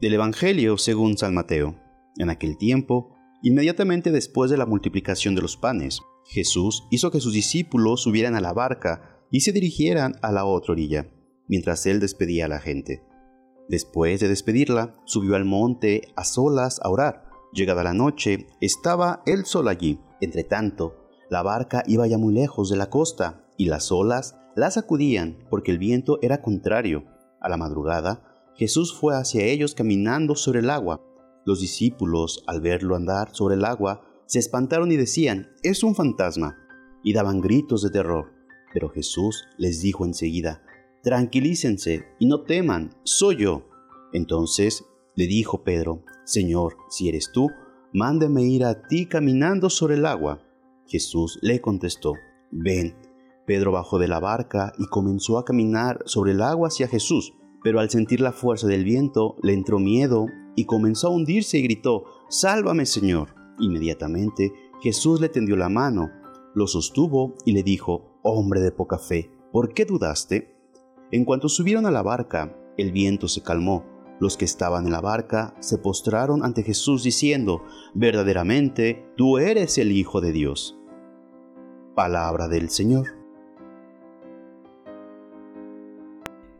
Del Evangelio según San Mateo. En aquel tiempo, inmediatamente después de la multiplicación de los panes, Jesús hizo que sus discípulos subieran a la barca y se dirigieran a la otra orilla, mientras él despedía a la gente. Después de despedirla, subió al monte a solas a orar. Llegada la noche, estaba él solo allí. Entre tanto, la barca iba ya muy lejos de la costa, y las olas la sacudían porque el viento era contrario. A la madrugada, Jesús fue hacia ellos caminando sobre el agua. Los discípulos, al verlo andar sobre el agua, se espantaron y decían, es un fantasma, y daban gritos de terror. Pero Jesús les dijo enseguida, tranquilícense y no teman, soy yo. Entonces le dijo Pedro, Señor, si eres tú, mándeme ir a ti caminando sobre el agua. Jesús le contestó, ven. Pedro bajó de la barca y comenzó a caminar sobre el agua hacia Jesús pero al sentir la fuerza del viento le entró miedo y comenzó a hundirse y gritó, Sálvame Señor. Inmediatamente Jesús le tendió la mano, lo sostuvo y le dijo, Hombre de poca fe, ¿por qué dudaste? En cuanto subieron a la barca, el viento se calmó. Los que estaban en la barca se postraron ante Jesús diciendo, Verdaderamente, tú eres el Hijo de Dios. Palabra del Señor.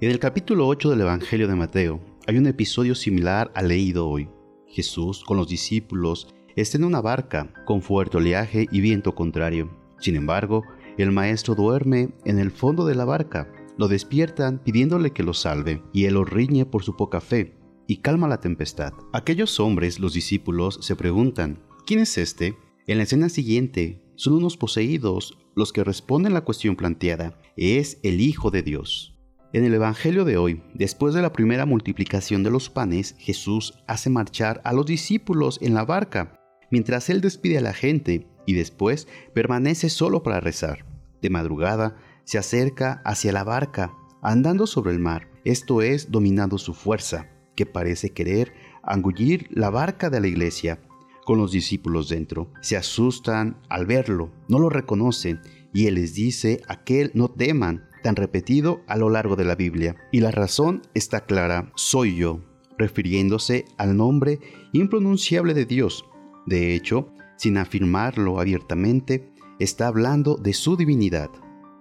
En el capítulo 8 del Evangelio de Mateo hay un episodio similar al leído hoy. Jesús con los discípulos está en una barca con fuerte oleaje y viento contrario. Sin embargo, el maestro duerme en el fondo de la barca. Lo despiertan pidiéndole que lo salve, y él lo riñe por su poca fe y calma la tempestad. Aquellos hombres, los discípulos, se preguntan, ¿quién es este? En la escena siguiente, son unos poseídos los que responden la cuestión planteada. Es el Hijo de Dios. En el Evangelio de hoy, después de la primera multiplicación de los panes, Jesús hace marchar a los discípulos en la barca, mientras él despide a la gente y después permanece solo para rezar. De madrugada, se acerca hacia la barca, andando sobre el mar, esto es, dominando su fuerza, que parece querer angullir la barca de la iglesia, con los discípulos dentro. Se asustan al verlo, no lo reconocen, y él les dice a que no teman, tan repetido a lo largo de la Biblia. Y la razón está clara, soy yo, refiriéndose al nombre impronunciable de Dios. De hecho, sin afirmarlo abiertamente, está hablando de su divinidad.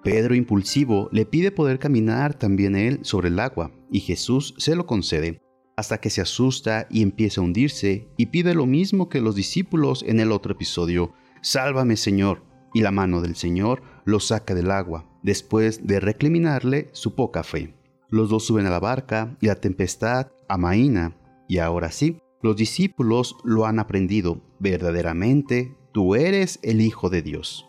Pedro impulsivo le pide poder caminar también él sobre el agua, y Jesús se lo concede, hasta que se asusta y empieza a hundirse, y pide lo mismo que los discípulos en el otro episodio, Sálvame Señor, y la mano del Señor lo saca del agua, después de recriminarle su poca fe. Los dos suben a la barca y la tempestad amaina, y ahora sí, los discípulos lo han aprendido, verdaderamente tú eres el Hijo de Dios.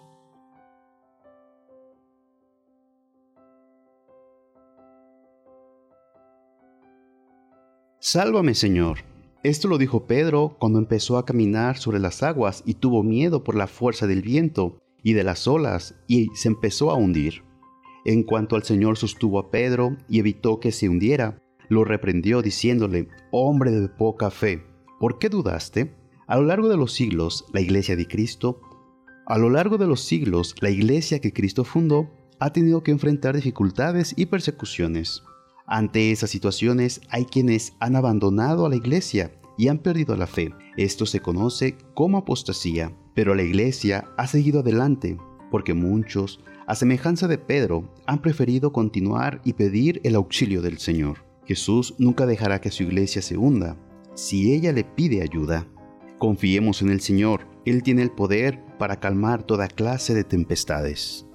Sálvame Señor. Esto lo dijo Pedro cuando empezó a caminar sobre las aguas y tuvo miedo por la fuerza del viento y de las olas y se empezó a hundir. En cuanto al Señor sostuvo a Pedro y evitó que se hundiera, lo reprendió diciéndole, hombre de poca fe, ¿por qué dudaste? A lo largo de los siglos, la iglesia de Cristo, a lo largo de los siglos, la iglesia que Cristo fundó ha tenido que enfrentar dificultades y persecuciones. Ante esas situaciones hay quienes han abandonado a la iglesia y han perdido la fe. Esto se conoce como apostasía. Pero la iglesia ha seguido adelante porque muchos, a semejanza de Pedro, han preferido continuar y pedir el auxilio del Señor. Jesús nunca dejará que su iglesia se hunda si ella le pide ayuda. Confiemos en el Señor, Él tiene el poder para calmar toda clase de tempestades.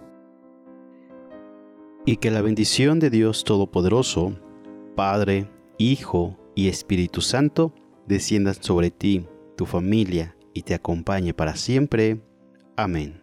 Y que la bendición de Dios Todopoderoso, Padre, Hijo y Espíritu Santo, descienda sobre ti, tu familia y te acompañe para siempre. Amén.